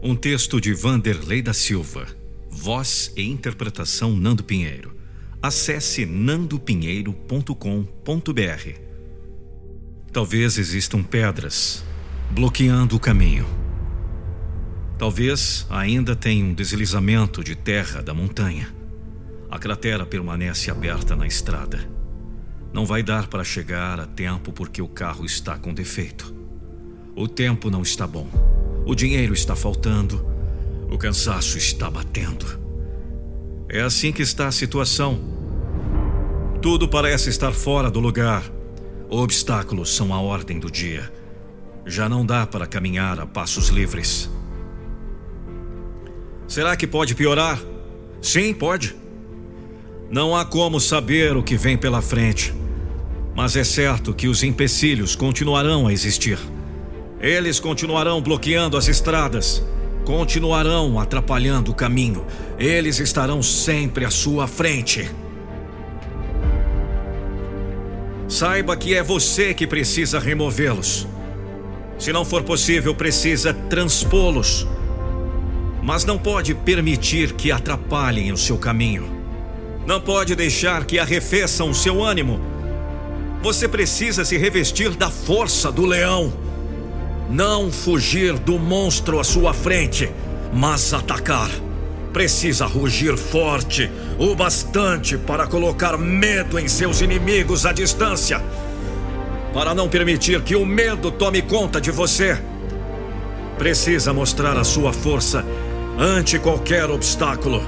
Um texto de Vanderlei da Silva. Voz e interpretação Nando Pinheiro. Acesse nandopinheiro.com.br. Talvez existam pedras bloqueando o caminho. Talvez ainda tenha um deslizamento de terra da montanha. A cratera permanece aberta na estrada. Não vai dar para chegar a tempo porque o carro está com defeito. O tempo não está bom. O dinheiro está faltando. O cansaço está batendo. É assim que está a situação. Tudo parece estar fora do lugar. Obstáculos são a ordem do dia. Já não dá para caminhar a passos livres. Será que pode piorar? Sim, pode. Não há como saber o que vem pela frente. Mas é certo que os empecilhos continuarão a existir. Eles continuarão bloqueando as estradas, continuarão atrapalhando o caminho. Eles estarão sempre à sua frente. Saiba que é você que precisa removê-los. Se não for possível, precisa transpô-los. Mas não pode permitir que atrapalhem o seu caminho. Não pode deixar que arrefeçam o seu ânimo. Você precisa se revestir da força do leão não fugir do monstro à sua frente, mas atacar. Precisa rugir forte, o bastante para colocar medo em seus inimigos à distância. Para não permitir que o medo tome conta de você. Precisa mostrar a sua força ante qualquer obstáculo.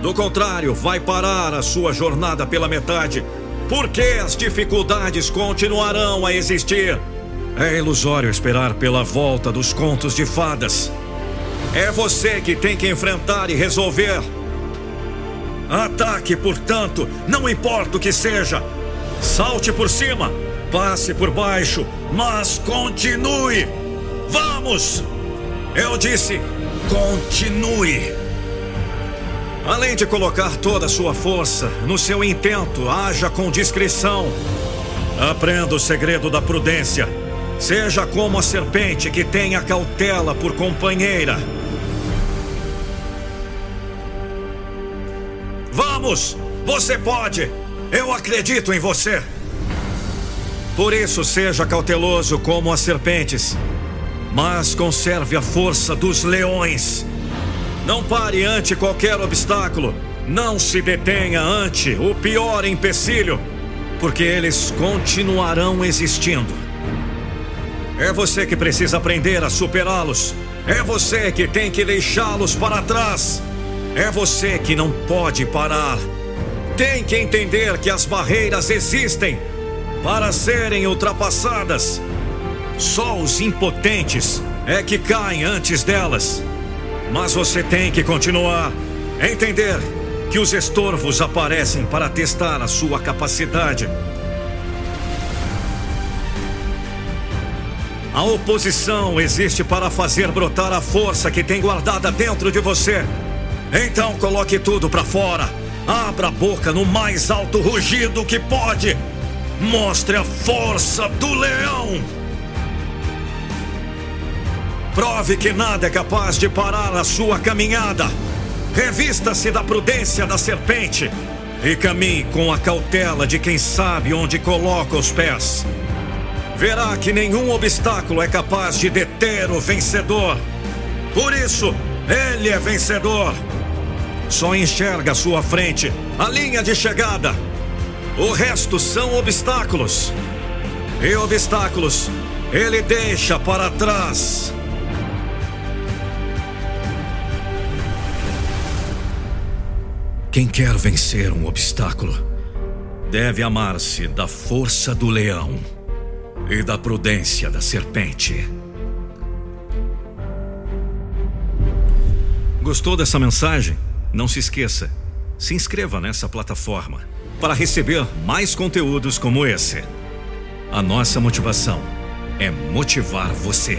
Do contrário, vai parar a sua jornada pela metade, porque as dificuldades continuarão a existir é ilusório esperar pela volta dos contos de fadas. É você que tem que enfrentar e resolver. Ataque, portanto, não importa o que seja. Salte por cima, passe por baixo, mas continue. Vamos! Eu disse, continue. Além de colocar toda a sua força no seu intento, haja com discrição. Aprenda o segredo da prudência Seja como a serpente que tem a cautela por companheira. Vamos! Você pode! Eu acredito em você! Por isso, seja cauteloso como as serpentes, mas conserve a força dos leões. Não pare ante qualquer obstáculo. Não se detenha ante o pior empecilho, porque eles continuarão existindo. É você que precisa aprender a superá-los. É você que tem que deixá-los para trás. É você que não pode parar. Tem que entender que as barreiras existem para serem ultrapassadas. Só os impotentes é que caem antes delas. Mas você tem que continuar. Entender que os estorvos aparecem para testar a sua capacidade. A oposição existe para fazer brotar a força que tem guardada dentro de você. Então coloque tudo para fora. Abra a boca no mais alto rugido que pode. Mostre a força do leão. Prove que nada é capaz de parar a sua caminhada. Revista-se da prudência da serpente e caminhe com a cautela de quem sabe onde coloca os pés verá que nenhum obstáculo é capaz de deter o vencedor. Por isso, ele é vencedor. Só enxerga à sua frente a linha de chegada. O resto são obstáculos. E obstáculos ele deixa para trás. Quem quer vencer um obstáculo deve amar-se da força do leão e da prudência da serpente. Gostou dessa mensagem? Não se esqueça, se inscreva nessa plataforma para receber mais conteúdos como esse. A nossa motivação é motivar você.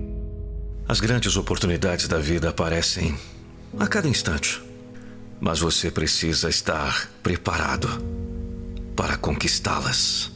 as grandes oportunidades da vida aparecem a cada instante. Mas você precisa estar preparado para conquistá-las.